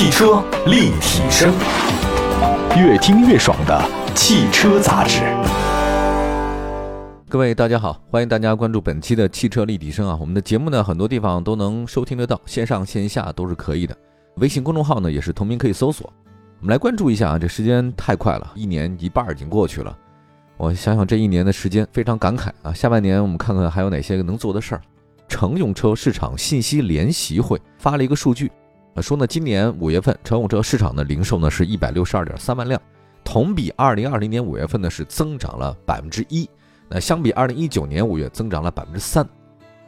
汽车立体声，越听越爽的汽车杂志。各位大家好，欢迎大家关注本期的汽车立体声啊！我们的节目呢，很多地方都能收听得到，线上线下都是可以的。微信公众号呢，也是同名可以搜索。我们来关注一下啊，这时间太快了，一年一半已经过去了。我想想这一年的时间，非常感慨啊！下半年我们看看还有哪些能做的事儿。乘用车市场信息联席会发了一个数据，说呢，今年五月份乘用车市场的零售呢是一百六十二点三万辆，同比二零二零年五月份呢是增长了百分之一。那相比二零一九年五月增长了百分之三，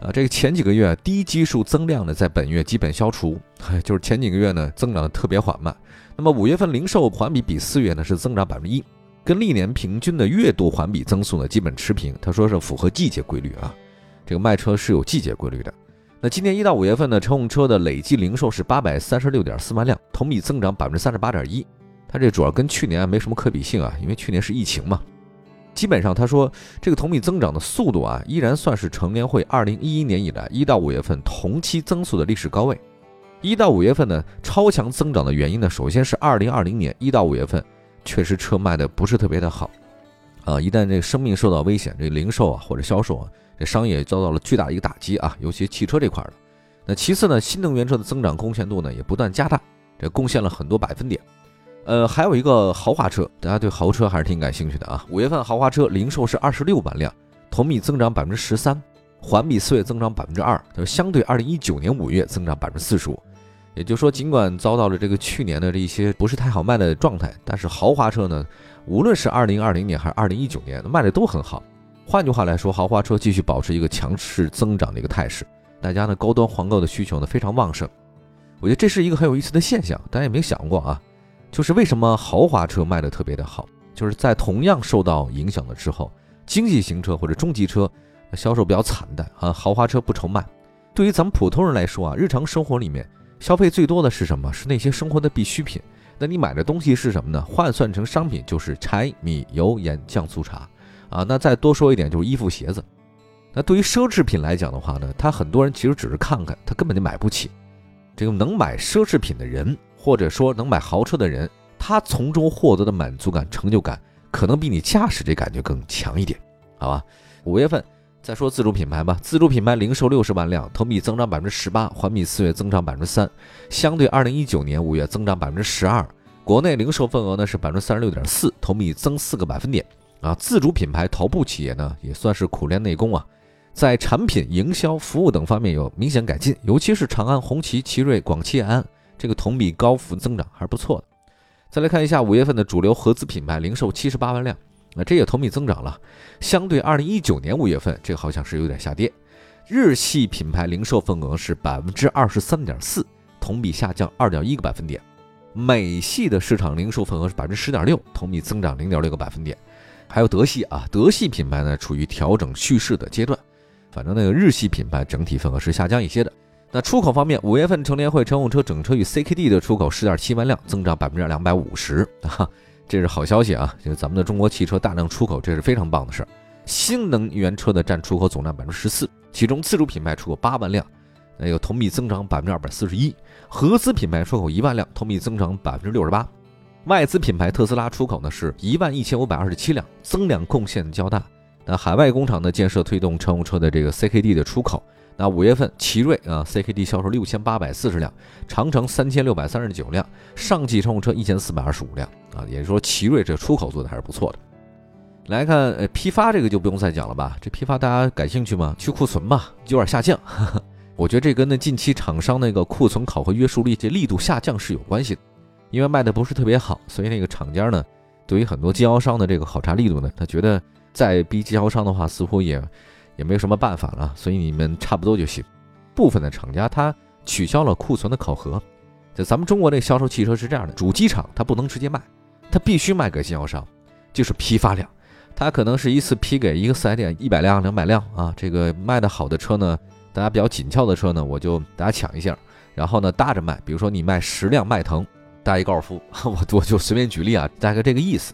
啊，这个前几个月低基数增量呢，在本月基本消除，就是前几个月呢增长的特别缓慢。那么五月份零售环比比四月呢是增长百分之一，跟历年平均的月度环比增速呢基本持平。他说是符合季节规律啊，这个卖车是有季节规律的。那今年一到五月份呢，乘用车的累计零售是八百三十六点四万辆，同比增长百分之三十八点一。它这主要跟去年没什么可比性啊，因为去年是疫情嘛。基本上，他说这个同比增长的速度啊，依然算是乘联会二零一一年以来一到五月份同期增速的历史高位。一到五月份呢，超强增长的原因呢，首先是二零二零年一到五月份确实车卖的不是特别的好，啊，一旦这个生命受到危险，这零售啊或者销售啊，商业遭到了巨大的一个打击啊，尤其汽车这块的。那其次呢，新能源车的增长贡献度呢也不断加大，这贡献了很多百分点。呃，还有一个豪华车，大家对豪车还是挺感兴趣的啊。五月份豪华车零售是二十六万辆，同比增长百分之十三，环比四月增长百分之二，就相对二零一九年五月增长百分之四十五。也就是说，尽管遭到了这个去年的这一些不是太好卖的状态，但是豪华车呢，无论是二零二零年还是二零一九年卖的都很好。换句话来说，豪华车继续保持一个强势增长的一个态势，大家呢高端黄购的需求呢非常旺盛。我觉得这是一个很有意思的现象，大家有没有想过啊？就是为什么豪华车卖的特别的好，就是在同样受到影响的之后，经济型车或者中级车销售比较惨淡啊，豪华车不愁卖。对于咱们普通人来说啊，日常生活里面消费最多的是什么？是那些生活的必需品。那你买的东西是什么呢？换算成商品就是柴米油盐酱醋茶啊。那再多说一点就是衣服鞋子。那对于奢侈品来讲的话呢，他很多人其实只是看看，他根本就买不起。这个能买奢侈品的人。或者说能买豪车的人，他从中获得的满足感、成就感，可能比你驾驶这感觉更强一点，好吧？五月份再说自主品牌吧，自主品牌零售六十万辆，同比增长百分之十八，环比四月增长百分之三，相对二零一九年五月增长百分之十二。国内零售份额呢是百分之三十六点四，同比增四个百分点啊。自主品牌头部企业呢也算是苦练内功啊，在产品、营销、服务等方面有明显改进，尤其是长安、红旗、奇瑞、广汽安。这个同比高幅增长还是不错的。再来看一下五月份的主流合资品牌零售七十八万辆，那这也同比增长了。相对二零一九年五月份，这个好像是有点下跌。日系品牌零售份额是百分之二十三点四，同比下降二点一个百分点。美系的市场零售份额是百分之十点六，同比增长零点六个百分点。还有德系啊，德系品牌呢处于调整蓄势的阶段。反正那个日系品牌整体份额是下降一些的。那出口方面，五月份乘联会乘用车整车与 CKD 的出口十点七万辆，增长百分之两百五十啊，这是好消息啊！就是咱们的中国汽车大量出口，这是非常棒的事儿。新能源车的占出口总量百分之十四，其中自主品牌出口八万辆，那有同比增长百分之二百四十一；合资品牌出口一万辆，同比增长百分之六十八；外资品牌特斯拉出口呢是一万一千五百二十七辆，增量贡献较大。那海外工厂的建设推动乘用车的这个 CKD 的出口。那五月份，奇瑞啊，CKD 销售六千八百四十辆，长城三千六百三十九辆，上汽乘用车一千四百二十五辆啊，也就是说，奇瑞这出口做的还是不错的。来看，呃，批发这个就不用再讲了吧？这批发大家感兴趣吗？去库存吧，有点下降。我觉得这跟那近期厂商那个库存考核约束力这力度下降是有关系的，因为卖的不是特别好，所以那个厂家呢，对于很多经销商的这个考察力度呢，他觉得再逼经销商的话，似乎也。也没有什么办法了，所以你们差不多就行。部分的厂家他取消了库存的考核。在咱们中国这个销售汽车是这样的：主机厂它不能直接卖，它必须卖给经销商，就是批发量。它可能是一次批给一个四 S 店一百辆、两百辆啊。这个卖的好的车呢，大家比较紧俏的车呢，我就大家抢一下，然后呢搭着卖。比如说你卖十辆迈腾，搭一高尔夫，我我就随便举例啊，大概这个意思。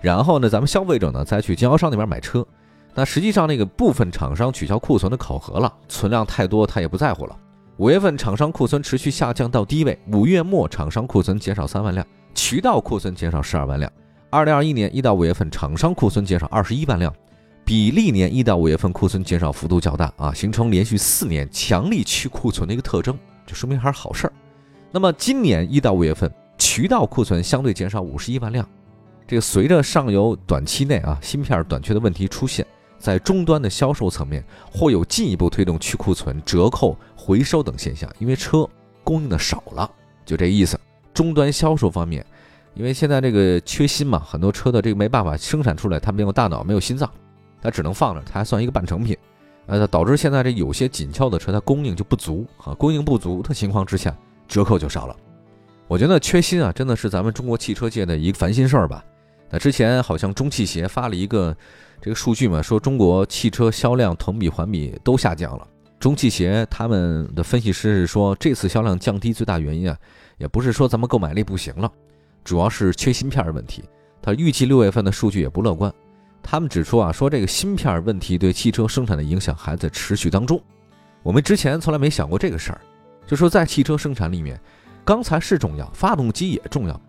然后呢，咱们消费者呢再去经销商那边买车。那实际上，那个部分厂商取消库存的考核了，存量太多，他也不在乎了。五月份厂商库存持续下降到低位，五月末厂商库存减少三万辆，渠道库存减少十二万辆。二零二一年一到五月份厂商库存减少二十一万辆，比历年一到五月份库存减少幅度较大啊，形成连续四年强力去库存的一个特征，这说明还是好事儿。那么今年一到五月份渠道库存相对减少五十一万辆，这个随着上游短期内啊芯片短缺的问题出现，在终端的销售层面或有进一步推动去库存、折扣、回收等现象，因为车供应的少了，就这意思。终端销售方面。因为现在这个缺芯嘛，很多车的这个没办法生产出来，它没有大脑，没有心脏，它只能放着，它还算一个半成品，呃，导致现在这有些紧俏的车它供应就不足啊，供应不足的情况之下，折扣就少了。我觉得缺芯啊，真的是咱们中国汽车界的一个烦心事儿吧。那之前好像中汽协发了一个这个数据嘛，说中国汽车销量同比环比都下降了。中汽协他们的分析师是说，这次销量降低最大原因啊，也不是说咱们购买力不行了。主要是缺芯片的问题，他预计六月份的数据也不乐观。他们指出啊，说这个芯片问题对汽车生产的影响还在持续当中。我们之前从来没想过这个事儿，就说在汽车生产里面，钢材是重要，发动机也重要，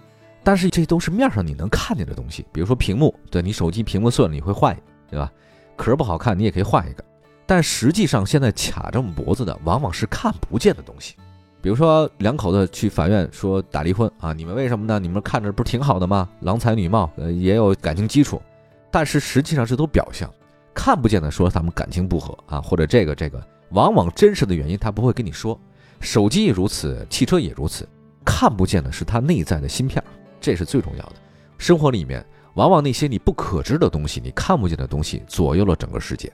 但是这都是面上你能看见的东西。比如说屏幕，对你手机屏幕碎了你会换，对吧？壳不好看你也可以换一个，但实际上现在卡着我们脖子的往往是看不见的东西。比如说两口子去法院说打离婚啊，你们为什么呢？你们看着不是挺好的吗？郎才女貌，呃，也有感情基础，但是实际上这都表象，看不见的说他们感情不和啊，或者这个这个，往往真实的原因他不会跟你说。手机也如此，汽车也如此，看不见的是它内在的芯片，这是最重要的。生活里面往往那些你不可知的东西，你看不见的东西，左右了整个世界。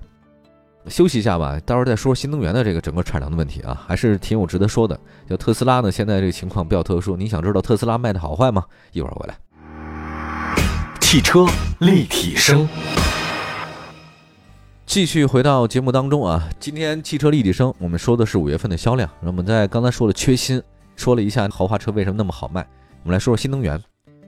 休息一下吧，待会儿再说新能源的这个整个产量的问题啊，还是挺有值得说的。就特斯拉呢，现在这个情况比较特殊，你想知道特斯拉卖的好坏吗？一会儿回来。汽车立体声，继续回到节目当中啊。今天汽车立体声，我们说的是五月份的销量。那我们在刚才说了缺芯，说了一下豪华车为什么那么好卖。我们来说说新能源。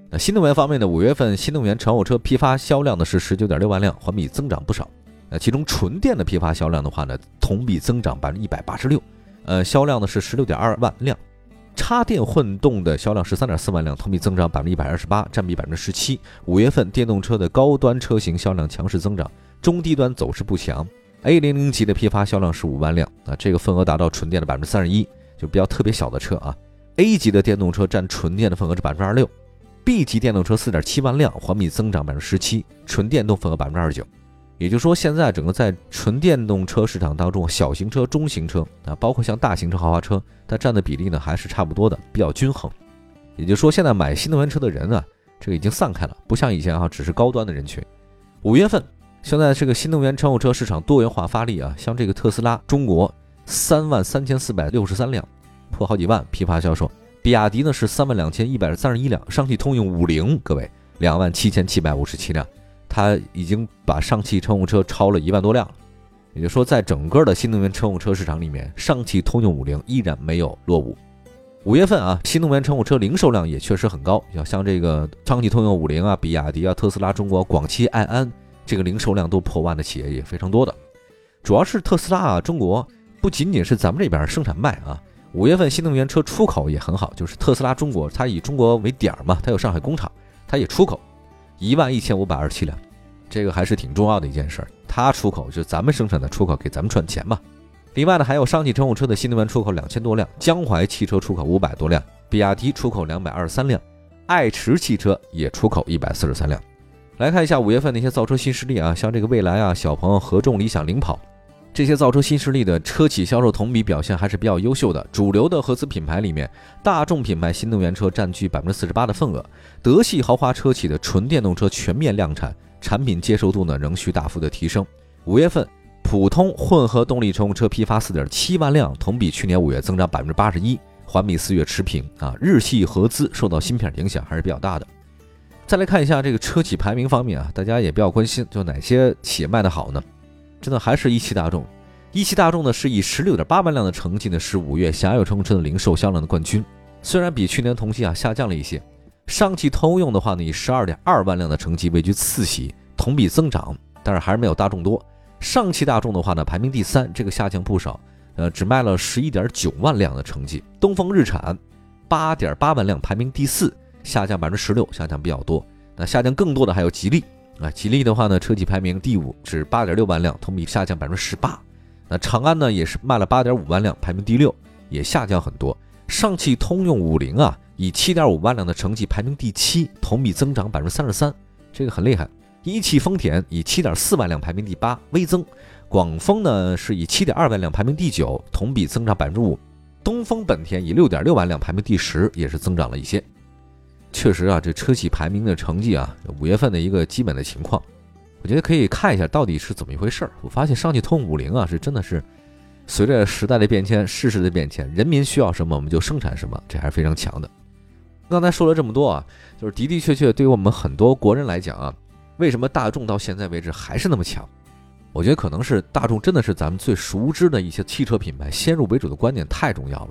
那新能源方面呢五月份新能源乘用车批发销量呢是十九点六万辆，环比增长不少。那其中纯电的批发销量的话呢，同比增长百分之一百八十六，呃，销量呢是十六点二万辆，插电混动的销量十三点四万辆，同比增长百分之一百二十八，占比百分之十七。五月份电动车的高端车型销量强势增长，中低端走势不强。A 零零级的批发销量是五万辆，啊，这个份额达到纯电的百分之三十一，就比较特别小的车啊。A 级的电动车占纯电的份额是百分之二十六，B 级电动车四点七万辆，环比增长百分之十七，纯电动份额百分之二十九。也就是说，现在整个在纯电动车市场当中，小型车、中型车啊，包括像大型车、豪华车，它占的比例呢还是差不多的，比较均衡。也就是说，现在买新能源车的人啊，这个已经散开了，不像以前啊，只是高端的人群。五月份，现在这个新能源乘用车市场多元化发力啊，像这个特斯拉中国三万三千四百六十三辆，破好几万批发销售；比亚迪呢是三万两千一百三十一辆；上汽通用五菱，各位两万七千七百五十七辆。它已经把上汽乘用车超了一万多辆，也就是说，在整个的新能源乘用车市场里面，上汽通用五菱依然没有落伍。五月份啊，新能源乘用车零售量也确实很高，要像这个上汽通用五菱啊、比亚迪啊、特斯拉中国、广汽埃安，这个零售量都破万的企业也非常多的。主要是特斯拉啊，中国不仅仅是咱们这边生产卖啊，五月份新能源车出口也很好，就是特斯拉中国，它以中国为点儿嘛，它有上海工厂，它也出口。一万一千五百二十七辆，这个还是挺重要的一件事儿。它出口就咱们生产的出口，给咱们赚钱嘛。另外呢，还有上汽乘用车的新能源出口两千多辆，江淮汽车出口五百多辆，比亚迪出口两百二十三辆，爱驰汽车也出口一百四十三辆。来看一下五月份那些造车新势力啊，像这个蔚来啊、小鹏、合众、理想领跑。这些造车新势力的车企销售同比表现还是比较优秀的。主流的合资品牌里面，大众品牌新能源车占据百分之四十八的份额。德系豪华车企的纯电动车全面量产，产品接受度呢仍需大幅的提升。五月份，普通混合动力乘用车批发四点七万辆，同比去年五月增长百分之八十一，环比四月持平。啊，日系合资受到芯片影响还是比较大的。再来看一下这个车企排名方面啊，大家也比较关心，就哪些企业卖得好呢？真的还是一汽大众，一汽大众呢是以十六点八万辆的成绩呢是五月狭有乘用车的零售销量的冠军，虽然比去年同期啊下降了一些。上汽通用的话呢以十二点二万辆的成绩位居次席，同比增长，但是还是没有大众多。上汽大众的话呢排名第三，这个下降不少。呃，只卖了十一点九万辆的成绩。东风日产八点八万辆，排名第四，下降百分之十六，下降比较多。那下降更多的还有吉利啊，吉利的话呢，车企排名第五，是八点六万辆，同比下降百分之十八。那长安呢，也是卖了八点五万辆，排名第六，也下降很多。上汽通用五菱啊，以七点五万辆的成绩排名第七，同比增长百分之三十三，这个很厉害。一汽丰田以七点四万辆排名第八，微增；广丰呢是以七点二万辆排名第九，同比增长百分之五；东风本田以六点六万辆排名第十，也是增长了一些。确实啊，这车企排名的成绩啊，五月份的一个基本的情况，我觉得可以看一下到底是怎么一回事儿。我发现上汽通用五菱啊，是真的是随着时代的变迁、世事的变迁，人民需要什么我们就生产什么，这还是非常强的。刚才说了这么多啊，就是的的确确对于我们很多国人来讲啊。为什么大众到现在为止还是那么强？我觉得可能是大众真的是咱们最熟知的一些汽车品牌，先入为主的观念太重要了。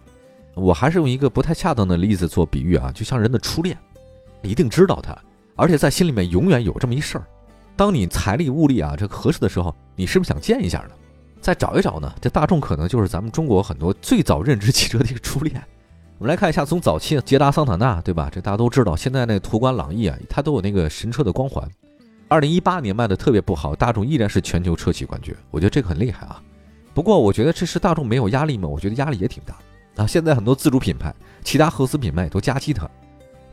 我还是用一个不太恰当的例子做比喻啊，就像人的初恋，你一定知道他，而且在心里面永远有这么一事儿。当你财力物力啊这合适的时候，你是不是想见一下呢？再找一找呢？这大众可能就是咱们中国很多最早认知汽车的一个初恋。我们来看一下，从早期的捷达、桑塔纳，对吧？这大家都知道。现在那途观、朗逸啊，它都有那个神车的光环。二零一八年卖的特别不好，大众依然是全球车企冠军，我觉得这个很厉害啊。不过我觉得这是大众没有压力吗？我觉得压力也挺大啊。现在很多自主品牌、其他合资品牌也都夹击它，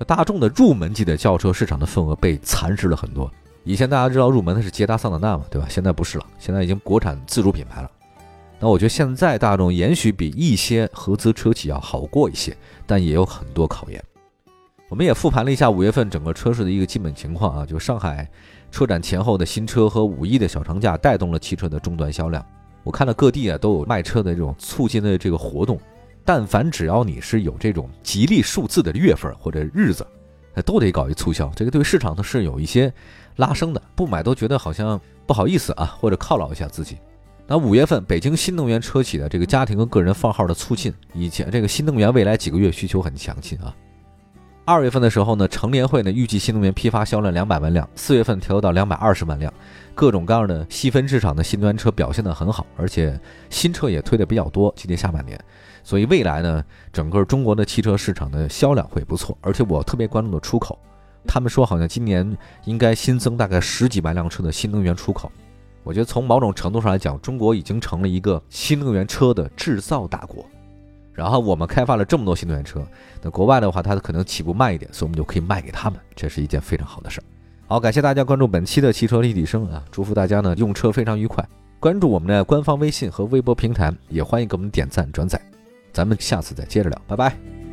大众的入门级的轿车市场的份额被蚕食了很多。以前大家知道入门的是捷达、桑塔纳嘛，对吧？现在不是了，现在已经国产自主品牌了。那我觉得现在大众也许比一些合资车企要好过一些，但也有很多考验。我们也复盘了一下五月份整个车市的一个基本情况啊，就上海。车展前后的新车和五一的小长假带动了汽车的终端销量。我看到各地啊都有卖车的这种促进的这个活动，但凡只要你是有这种吉利数字的月份或者日子，都得搞一促销。这个对市场呢是有一些拉升的，不买都觉得好像不好意思啊，或者犒劳一下自己。那五月份北京新能源车企的这个家庭和个人放号的促进，以前这个新能源未来几个月需求很强劲啊。二月份的时候呢，成联会呢预计新能源批发销量两百万辆，四月份调到两百二十万辆，各种各样的细分市场的新能源车表现的很好，而且新车也推的比较多，今年下半年，所以未来呢，整个中国的汽车市场的销量会不错，而且我特别关注的出口，他们说好像今年应该新增大概十几万辆车的新能源出口，我觉得从某种程度上来讲，中国已经成了一个新能源车的制造大国。然后我们开发了这么多新能源车，那国外的话，它可能起步慢一点，所以我们就可以卖给他们，这是一件非常好的事儿。好，感谢大家关注本期的汽车立体声啊，祝福大家呢用车非常愉快。关注我们的官方微信和微博平台，也欢迎给我们点赞转载。咱们下次再接着聊，拜拜。